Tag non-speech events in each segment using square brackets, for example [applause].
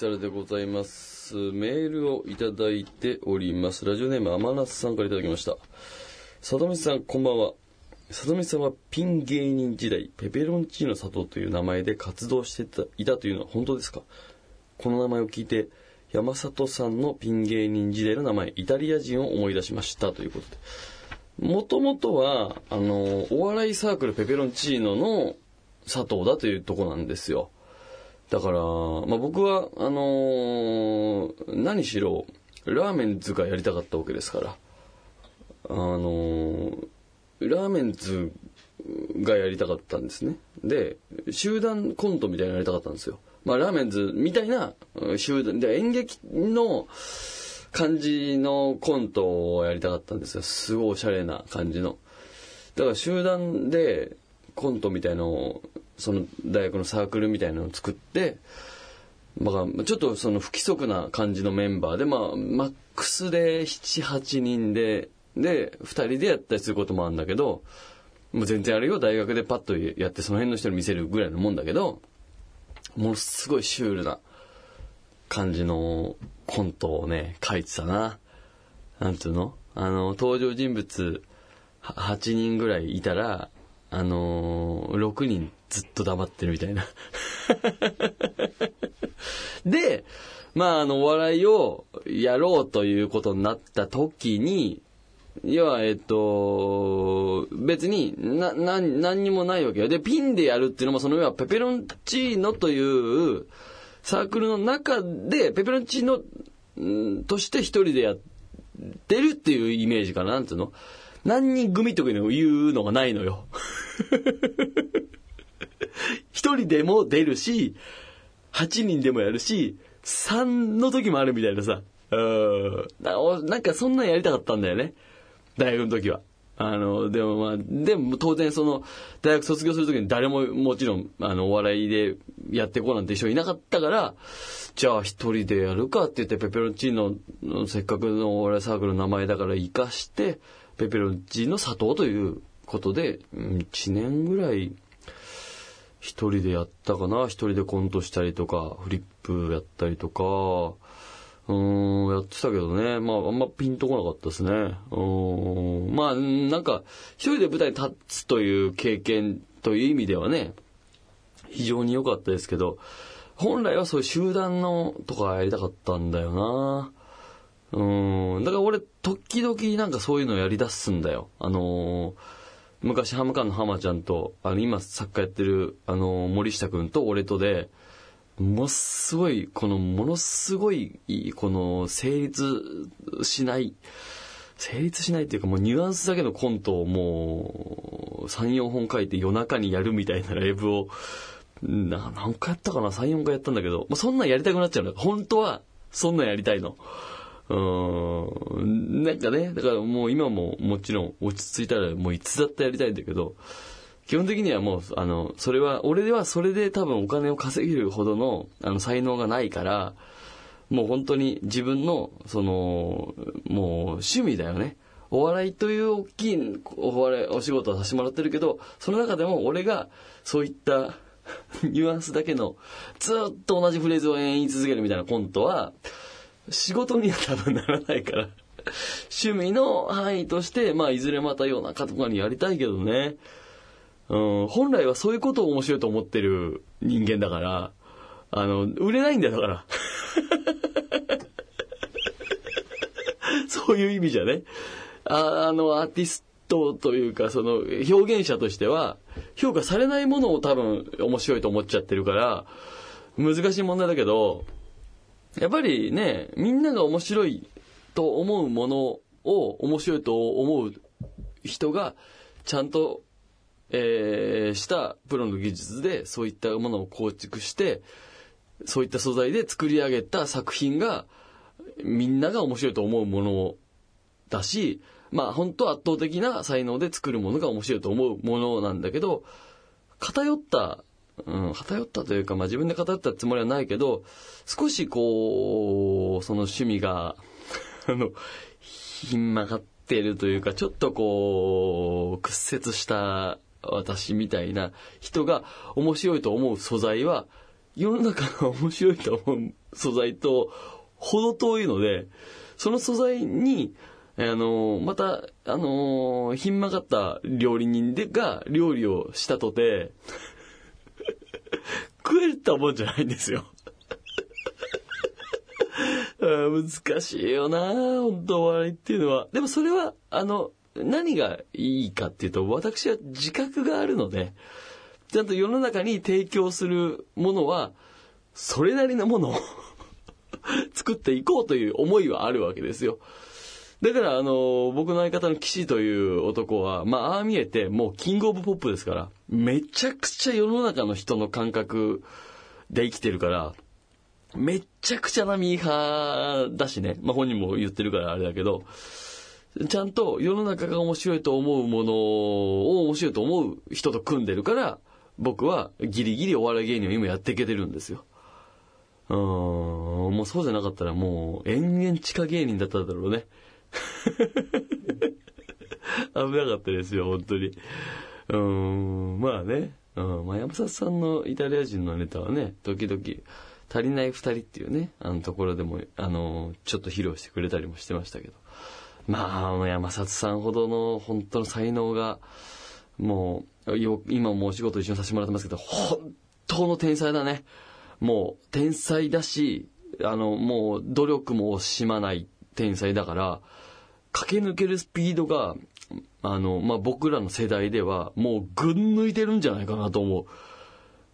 えー、佐藤光晴でございます。メールをいただいております。ラジオネーム天夏さんからいただきました。佐藤光さん、こんばんは。佐藤光さんはピン芸人時代、ペペロンチーノ佐藤という名前で活動してたいたというのは本当ですか？この名前を聞いて、山里さんのピン芸人時代の名前、イタリア人を思い出しましたということで。もともとは、あの、お笑いサークルペペロンチーノの佐藤だというとこなんですよ。だから、まあ、僕は、あのー何しろ、ラーメンズがやりたかったわけですから。あのーラーメンズがやりたかったんですね。で、集団コントみたいなのやりたかったんですよ。まあ、ラーメンズみたいな集団、で演劇の感じのコントをやりたかったんですよ。すごいおしゃれな感じの。だから集団でコントみたいのを、その大学のサークルみたいなのを作って、まあ、ちょっとその不規則な感じのメンバーで、まあ、マックスで7、8人で、で、2人でやったりすることもあるんだけど、もう全然あれよ、大学でパッとやってその辺の人に見せるぐらいのもんだけど、ものすごいシュールな感じのコントをね、書いてたな。なんつうの？あの、登場人物8人ぐらいいたら、あのー、6人ずっと黙ってるみたいな。[laughs] で、まあ、あの、お笑いをやろうということになった時に、要は、えっと、別に、な、な、何にもないわけよ。で、ピンでやるっていうのも、その要は、ペペロンチーノというサークルの中で、ペペロンチーノとして一人でやってるっていうイメージかな、なんていうの？何人組とかいうのがないのよ。[laughs] 一人でも出るし、8人でもやるし、3の時もあるみたいなさ。うん。なんかそんなんやりたかったんだよね。大学の時は。あの、でもまあ、でも当然その、大学卒業する時に誰ももちろん、あの、お笑いでやっていこうなんて人いなかったから、じゃあ一人でやるかって言って、ペペロンチーノせっかくのお笑いサークルの名前だから活かして、ペペロンチーノ佐藤ということで、うん1年ぐらい、一人でやったかな一人でコントしたりとか、フリップやったりとか、うん、やってたけどね。まあ、あんまピンとこなかったですね。うん。まあ、なんか、一人で舞台に立つという経験という意味ではね、非常に良かったですけど、本来はそういう集団のとかやりたかったんだよな。うん。だから俺、時々なんかそういうのやり出すんだよ。あのー昔ハムカンの浜ちゃんと、あの、今作家やってる、あのー森下くんと俺とで、ものすごい、この、ものすごい、この、成立しない、成立しないっていうかもうニュアンスだけのコントをもう、3、4本書いて夜中にやるみたいなライブを、な何回やったかな ?3、4回やったんだけど、まあ、そんなんやりたくなっちゃうの。本当は、そんなんやりたいの。うん。なんかね、だからもう今ももちろん落ち着いたらもういつだってやりたいんだけど、基本的にはもう、あの、それは、俺ではそれで多分お金を稼げるほどの、あの、才能がないから、もう本当に自分の、その、もう趣味だよね。お笑いという大きいお笑い、お仕事をさせてもらってるけど、その中でも俺がそういった [laughs] ニュアンスだけの、ずっと同じフレーズを延々言い続けるみたいなコントは、仕事には多分ならないから、[laughs] 趣味の範囲として、まあ、いずれまた夜中とかにやりたいけどね。うん、本来はそういうことを面白いと思ってる人間だから、あの、売れないんだよ、だから。[laughs] そういう意味じゃね。ああの、アーティストというか、その、表現者としては、評価されないものを多分面白いと思っちゃってるから、難しい問題だけど、やっぱりね、みんなが面白いと思うものを面白いと思う人が、ちゃんとえーしたプロの技術でそういったものを構築して、そういった素材で作り上げた作品が、みんなが面白いと思うものだし、まあ本当は圧倒的な才能で作るものが面白いと思うものなんだけど、偏った、うん、偏ったというか、まあ自分で偏ったつもりはないけど、少しこう、その趣味が、[laughs] あの、ひん曲がってるというか、ちょっとこう、屈折した私みたいな人が面白いと思う素材は、世の中の面白いと思う素材と程遠いので、その素材に、あの、また、あの、ひん曲がった料理人でが料理をしたとて、食えるってもんじゃないんですよ。[laughs] 難しいよな本当お笑いっていうのは。でもそれは、あの、何がいいかっていうと、私は自覚があるので、ちゃんと世の中に提供するものは、それなりのものを [laughs] 作っていこうという思いはあるわけですよ。だから、あの、僕の相方の岸という男は、まあ、ああ見えて、もうキングオブポップですから、めちゃくちゃ世の中の人の感覚で生きてるから、めちゃくちゃなミーハーだしね。まあ、本人も言ってるからあれだけど、ちゃんと世の中が面白いと思うものを面白いと思う人と組んでるから、僕はギリギリお笑い芸人を今やっていけてるんですよ。うーん、もうそうじゃなかったらもう延々地下芸人だっただろうね。[laughs] 危なかったですよ、本当に。うん、まあね。うん、まあ山里さんのイタリア人のネタはね、時々、足りない二人っていうね、あのところでも、あの、ちょっと披露してくれたりもしてましたけど。まあ、山里さんほどの本当の才能が、もう、よ今もお仕事一緒にさせてもらってますけど、本当の天才だね。もう、天才だし、あの、もう、努力も惜しまない天才だから、駆け抜けるスピードが、あの、まあ、僕らの世代では、もう、ぐん抜いてるんじゃないかなと思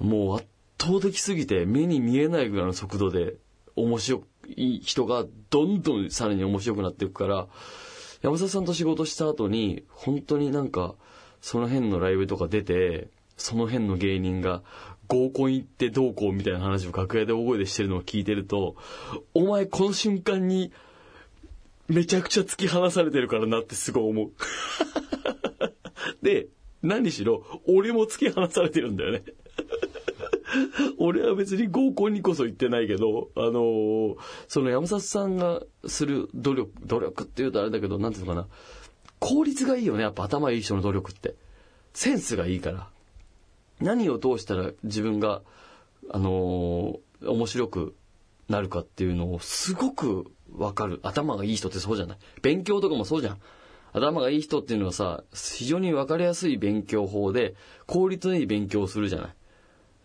う。もう、圧倒的すぎて、目に見えないぐらいの速度で、面白い人が、どんどんさらに面白くなっていくから、山里さんと仕事した後に、本当になんか、その辺のライブとか出て、その辺の芸人が合コン行ってどうこうみたいな話を楽屋で大声でしてるのを聞いてると、お前この瞬間にめちゃくちゃ突き放されてるからなってすごい思う。で、何しろ、俺も突き放されてるんだよね。俺は別に合コンにこそ行ってないけど、あのーその山里さんがする努力、努力って言うとあれだけど、なんていうのかな。効率がいいよね、やっぱ頭いい人の努力って。センスがいいから。何をどうしたら自分が、あのー面白くなるかっていうのをすごくわかる。頭がいい人ってそうじゃない？勉強とかもそうじゃん。頭がいい人っていうのはさ、非常にわかりやすい勉強法で、効率のいい勉強をするじゃない？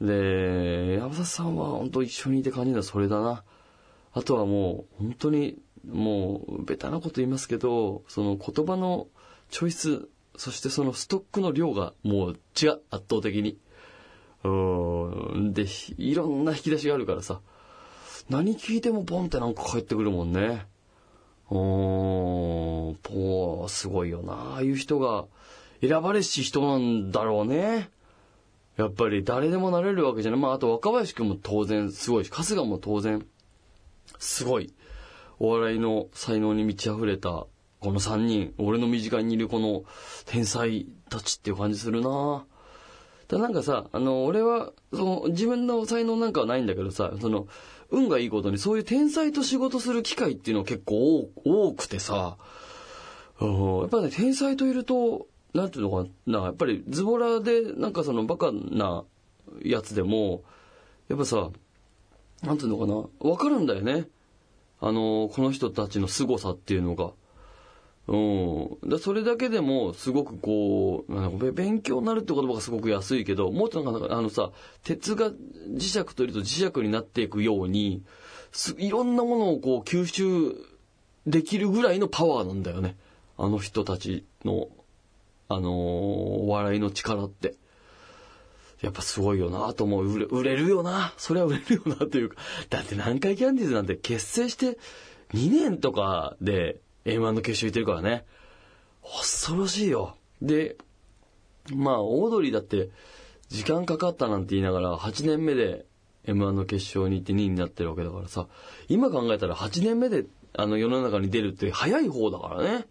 で、山里さんは本当一緒にいて感じるのはそれだな。あとはもう本当にもうベタなこと言いますけど、その言葉のチョイス、そしてそのストックの量がもう違う、圧倒的に。うん。で、いろんな引き出しがあるからさ、何聞いてもポンってなんか返ってくるもんね。うーん、ポー、すごいよな。ああいう人が選ばれし人なんだろうね。やっぱり誰でもなれるわけじゃない。まあ、あと若林くんも当然すごいし、春日も当然すごい。お笑いの才能に満ち溢れたこの3人、俺の身近にいるこの天才たちっていう感じするなだなんかさ、あの、俺は、その、自分の才能なんかはないんだけどさ、その、運がいいことにそういう天才と仕事する機会っていうのは結構多くてさ、うんやっぱね、天才といると、なんていうのかな、やっぱりズボラで、なんかそのバカなやつでも、やっぱさ、なんていうのかな、わかるんだよね。あの、この人たちの凄さっていうのが。うん。だそれだけでも、すごくこう、なんか勉強になるって言葉がすごく安いけど、もっとなんか、あのさ、鉄が磁石といると磁石になっていくように、すいろんなものをこう吸収できるぐらいのパワーなんだよね。あの人たちの、あのーお笑いの力って。やっぱすごいよなと思う。売れ売れるよな。それは売れるよなというか。だって南海キャンディーズなんて結成して2年とかで M1 の決勝行ってるからね。恐ろしいよ。で、まあ、オードリーだって、時間かかったなんて言いながら、8年目で M1 の決勝に行って2位になってるわけだからさ、今考えたら8年目で、あの、世の中に出るって早い方だからね。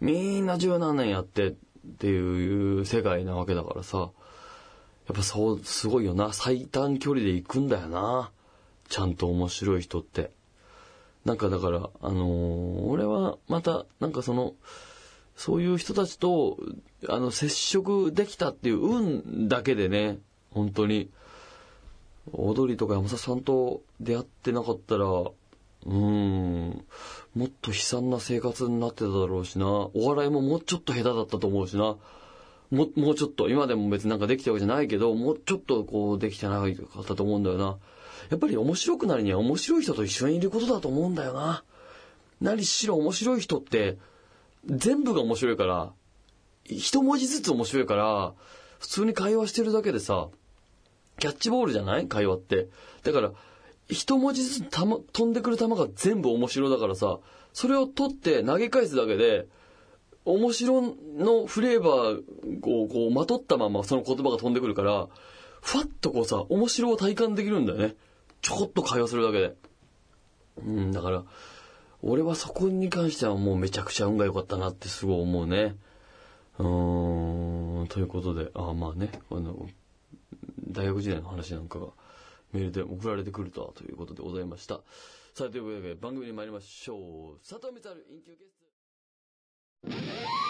みんな十何年やってっていう世界なわけだからさ、やっぱそう、すごいよな。最短距離で行くんだよな。ちゃんと面白い人って。なんかだから、あのー俺はまた、なんかその、そういう人たちと、あの、接触できたっていう運だけでね、本当に、踊りとか山里さんと出会ってなかったら、うん、もっと悲惨な生活になってただろうしな、お笑いももうちょっと下手だったと思うしな、も、もうちょっと、今でも別になんかできたわけじゃないけど、もうちょっとこうできてなかったと思うんだよな。やっぱり面白くなるには面白い人と一緒にいることだと思うんだよな。何しろ面白い人って、全部が面白いから、一文字ずつ面白いから、普通に会話してるだけでさ、キャッチボールじゃない？会話って。だから、一文字ずつたま飛んでくる球が全部面白だからさ、それを取って投げ返すだけで、面白のフレーバーをこうまとったままその言葉が飛んでくるから、ふわっとこうさ、面白を体感できるんだよね。ちょこっと会話するだけで。うん、だから、俺はそこに関してはもうめちゃくちゃ運が良かったなってすごい思うね。うーん、ということで、あまあね、あの、大学時代の話なんかがメールで送られてくるとはということでございました。さあ、ということで番組に参りましょう。佐藤光インキューゲスト。